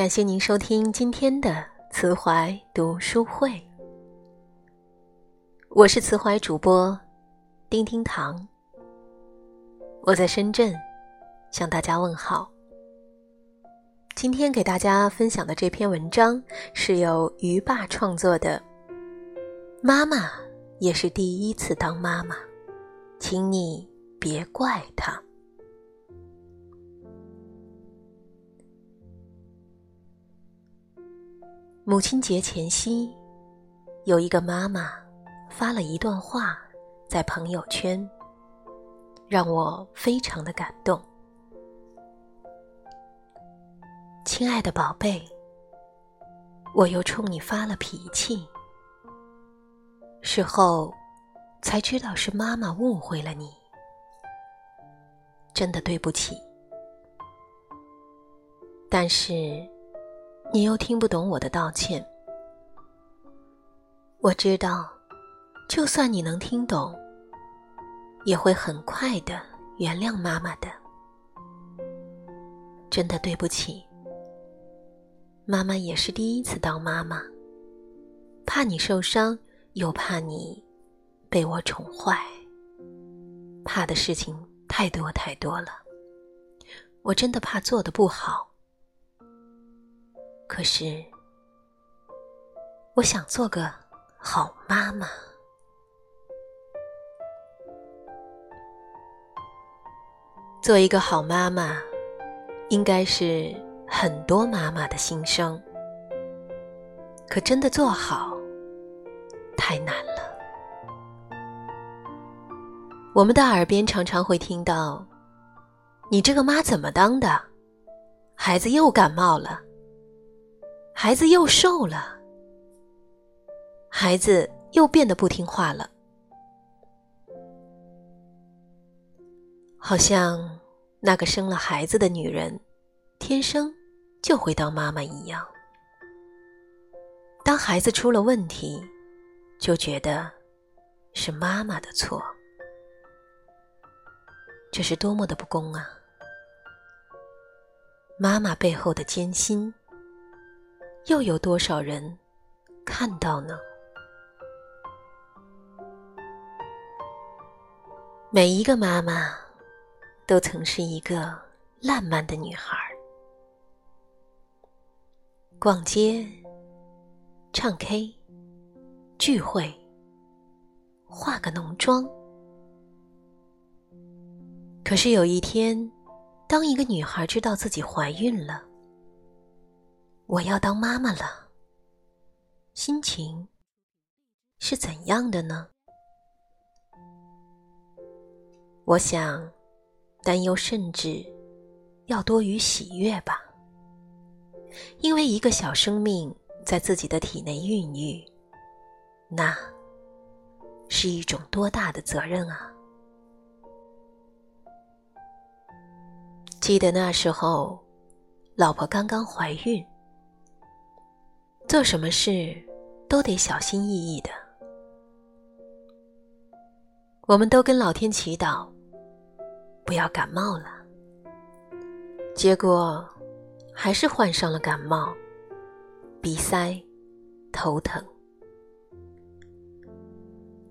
感谢您收听今天的慈怀读书会，我是慈怀主播丁丁堂，我在深圳向大家问好。今天给大家分享的这篇文章是由鱼爸创作的，妈妈也是第一次当妈妈，请你别怪她。母亲节前夕，有一个妈妈发了一段话在朋友圈，让我非常的感动。亲爱的宝贝，我又冲你发了脾气，事后才知道是妈妈误会了你，真的对不起。但是。你又听不懂我的道歉。我知道，就算你能听懂，也会很快的原谅妈妈的。真的对不起，妈妈也是第一次当妈妈，怕你受伤，又怕你被我宠坏，怕的事情太多太多了。我真的怕做的不好。可是，我想做个好妈妈。做一个好妈妈，应该是很多妈妈的心声。可真的做好，太难了。我们的耳边常常会听到：“你这个妈怎么当的？孩子又感冒了。”孩子又瘦了，孩子又变得不听话了，好像那个生了孩子的女人，天生就会当妈妈一样。当孩子出了问题，就觉得是妈妈的错，这是多么的不公啊！妈妈背后的艰辛。又有多少人看到呢？每一个妈妈都曾是一个烂漫的女孩，逛街、唱 K、聚会、化个浓妆。可是有一天，当一个女孩知道自己怀孕了。我要当妈妈了，心情是怎样的呢？我想，担忧甚至要多于喜悦吧。因为一个小生命在自己的体内孕育，那是一种多大的责任啊！记得那时候，老婆刚刚怀孕。做什么事都得小心翼翼的。我们都跟老天祈祷，不要感冒了。结果还是患上了感冒，鼻塞、头疼。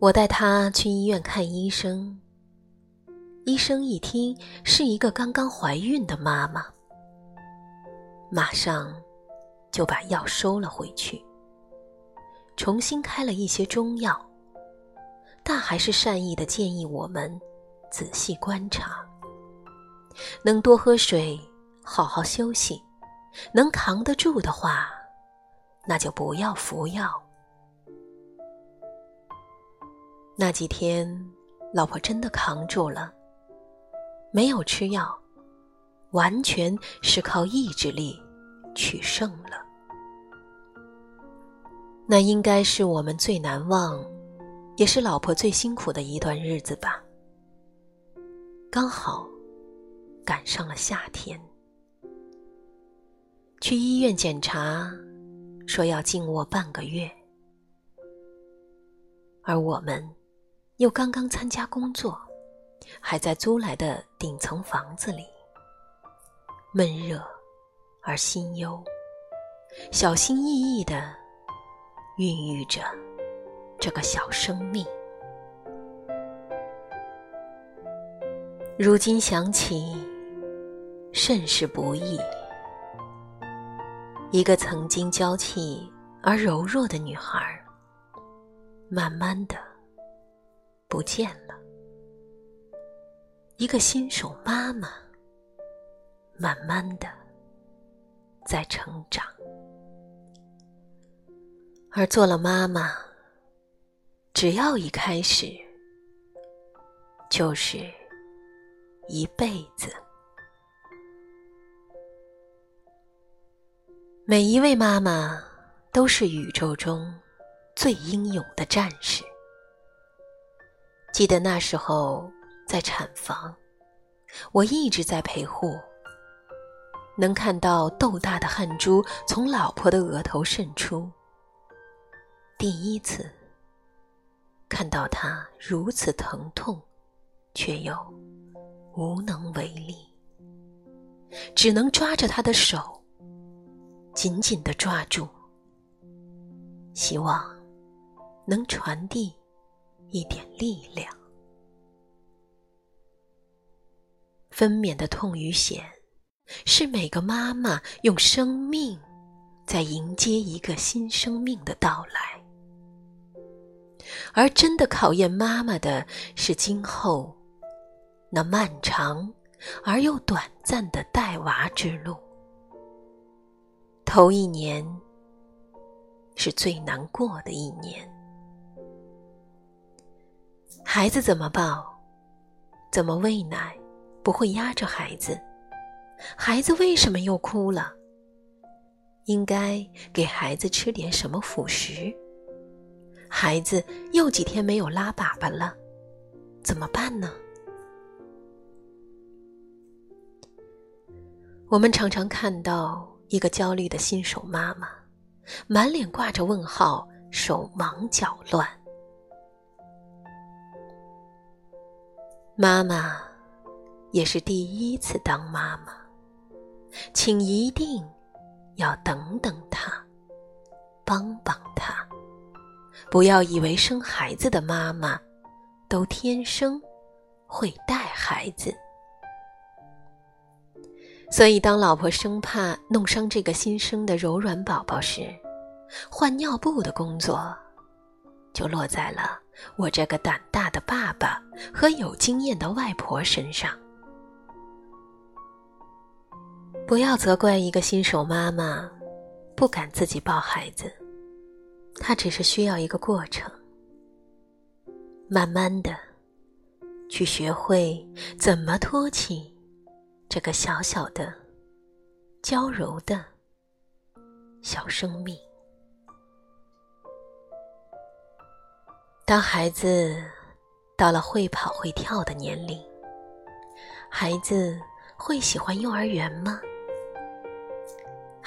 我带他去医院看医生，医生一听是一个刚刚怀孕的妈妈，马上。就把药收了回去，重新开了一些中药，但还是善意的建议我们仔细观察，能多喝水，好好休息，能扛得住的话，那就不要服药。那几天，老婆真的扛住了，没有吃药，完全是靠意志力。取胜了，那应该是我们最难忘，也是老婆最辛苦的一段日子吧。刚好赶上了夏天，去医院检查，说要静卧半个月，而我们又刚刚参加工作，还在租来的顶层房子里，闷热。而心忧，小心翼翼地孕育着这个小生命。如今想起，甚是不易。一个曾经娇气而柔弱的女孩，慢慢的不见了；一个新手妈妈，慢慢的在成长。而做了妈妈，只要一开始，就是。一辈子，每一位妈妈都是宇宙中最英勇的战士。记得那时候在产房，我一直在陪护，能看到豆大的汗珠从老婆的额头渗出。第一次看到她如此疼痛，却又……无能为力，只能抓着他的手，紧紧的抓住，希望能传递一点力量。分娩的痛与险，是每个妈妈用生命在迎接一个新生命的到来，而真的考验妈妈的是今后。那漫长而又短暂的带娃之路，头一年是最难过的一年。孩子怎么抱？怎么喂奶？不会压着孩子？孩子为什么又哭了？应该给孩子吃点什么辅食？孩子又几天没有拉粑粑了，怎么办呢？我们常常看到一个焦虑的新手妈妈，满脸挂着问号，手忙脚乱。妈妈也是第一次当妈妈，请一定要等等她，帮帮她，不要以为生孩子的妈妈都天生会带孩子。所以，当老婆生怕弄伤这个新生的柔软宝宝时，换尿布的工作就落在了我这个胆大的爸爸和有经验的外婆身上。不要责怪一个新手妈妈不敢自己抱孩子，她只是需要一个过程，慢慢的去学会怎么托起。这个小小的、娇柔的小生命，当孩子到了会跑会跳的年龄，孩子会喜欢幼儿园吗？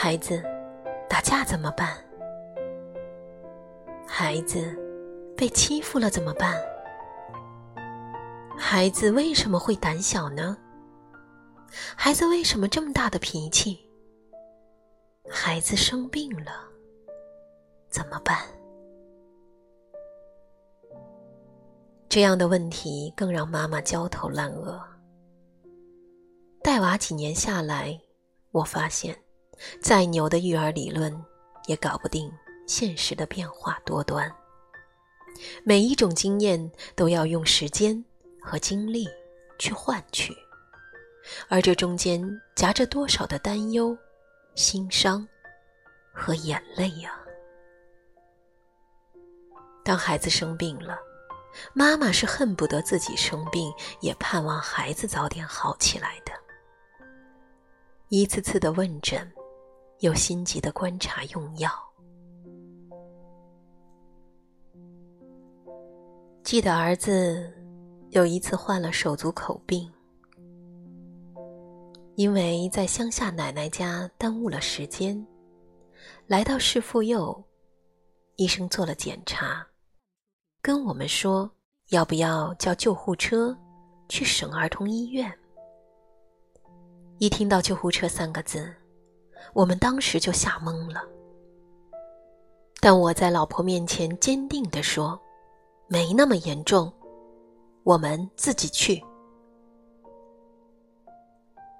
孩子打架怎么办？孩子被欺负了怎么办？孩子为什么会胆小呢？孩子为什么这么大的脾气？孩子生病了，怎么办？这样的问题更让妈妈焦头烂额。带娃几年下来，我发现，再牛的育儿理论也搞不定现实的变化多端。每一种经验都要用时间和精力去换取。而这中间夹着多少的担忧、心伤和眼泪呀！当孩子生病了，妈妈是恨不得自己生病，也盼望孩子早点好起来的。一次次的问诊，又心急的观察用药。记得儿子有一次患了手足口病。因为在乡下奶奶家耽误了时间，来到市妇幼，医生做了检查，跟我们说要不要叫救护车去省儿童医院。一听到救护车三个字，我们当时就吓懵了。但我在老婆面前坚定地说：“没那么严重，我们自己去。”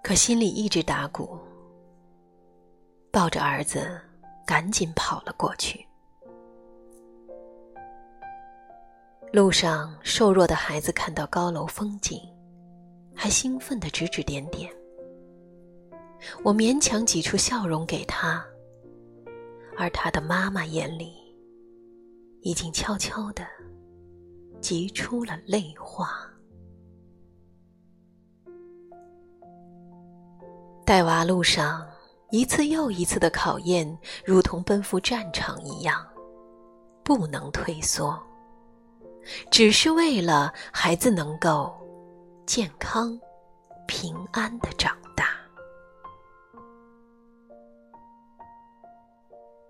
可心里一直打鼓，抱着儿子，赶紧跑了过去。路上，瘦弱的孩子看到高楼风景，还兴奋地指指点点。我勉强挤出笑容给他，而他的妈妈眼里已经悄悄地挤出了泪花。带娃路上，一次又一次的考验，如同奔赴战场一样，不能退缩。只是为了孩子能够健康、平安的长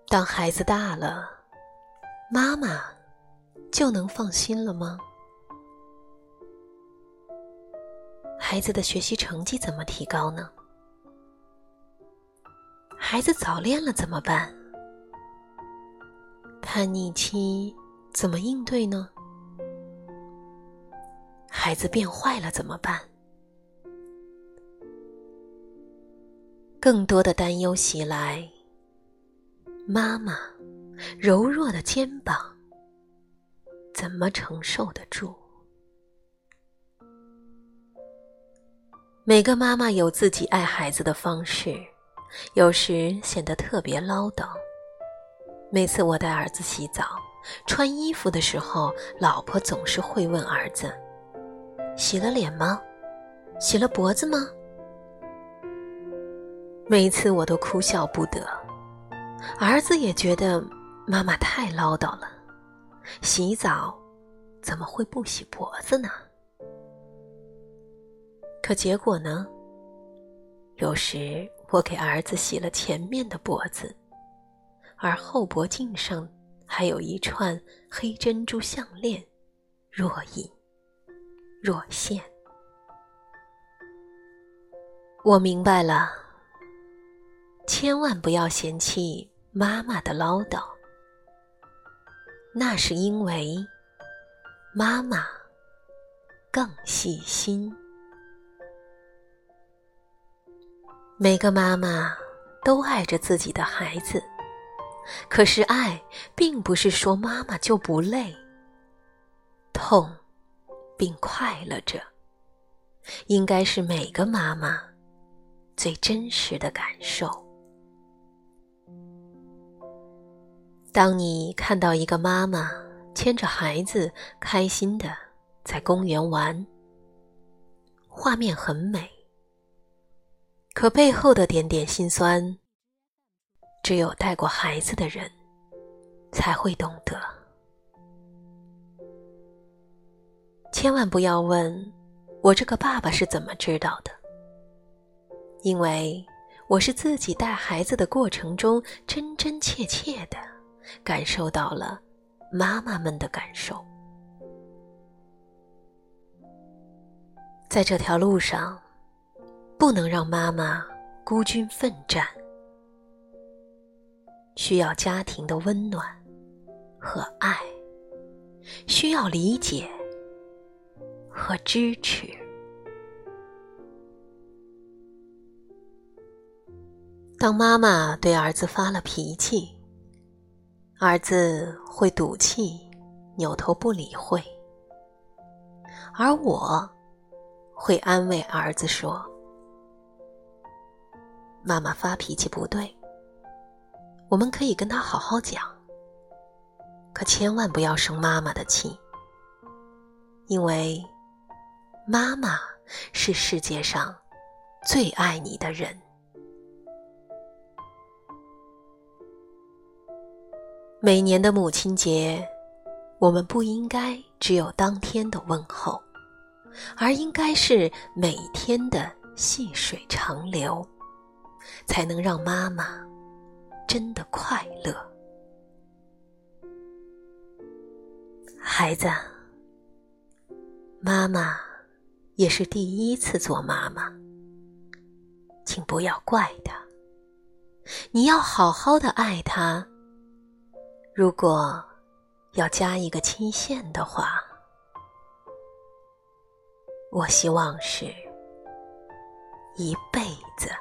当孩子大了，妈妈就能放心了吗？孩子的学习成绩怎么提高呢？孩子早恋了怎么办？叛逆期怎么应对呢？孩子变坏了怎么办？更多的担忧袭来，妈妈柔弱的肩膀怎么承受得住？每个妈妈有自己爱孩子的方式，有时显得特别唠叨。每次我带儿子洗澡、穿衣服的时候，老婆总是会问儿子。洗了脸吗？洗了脖子吗？每次我都哭笑不得，儿子也觉得妈妈太唠叨了。洗澡怎么会不洗脖子呢？可结果呢？有时我给儿子洗了前面的脖子，而后脖颈上还有一串黑珍珠项链，若隐。若现，我明白了。千万不要嫌弃妈妈的唠叨，那是因为妈妈更细心。每个妈妈都爱着自己的孩子，可是爱并不是说妈妈就不累、痛。并快乐着，应该是每个妈妈最真实的感受。当你看到一个妈妈牵着孩子开心的在公园玩，画面很美，可背后的点点心酸，只有带过孩子的人才会懂得。千万不要问我这个爸爸是怎么知道的，因为我是自己带孩子的过程中真真切切的感受到了妈妈们的感受。在这条路上，不能让妈妈孤军奋战，需要家庭的温暖和爱，需要理解。和支持。当妈妈对儿子发了脾气，儿子会赌气，扭头不理会，而我会安慰儿子说：“妈妈发脾气不对，我们可以跟他好好讲，可千万不要生妈妈的气，因为。”妈妈是世界上最爱你的人。每年的母亲节，我们不应该只有当天的问候，而应该是每天的细水长流，才能让妈妈真的快乐。孩子，妈妈。也是第一次做妈妈，请不要怪她，你要好好的爱她。如果要加一个期限的话，我希望是一辈子。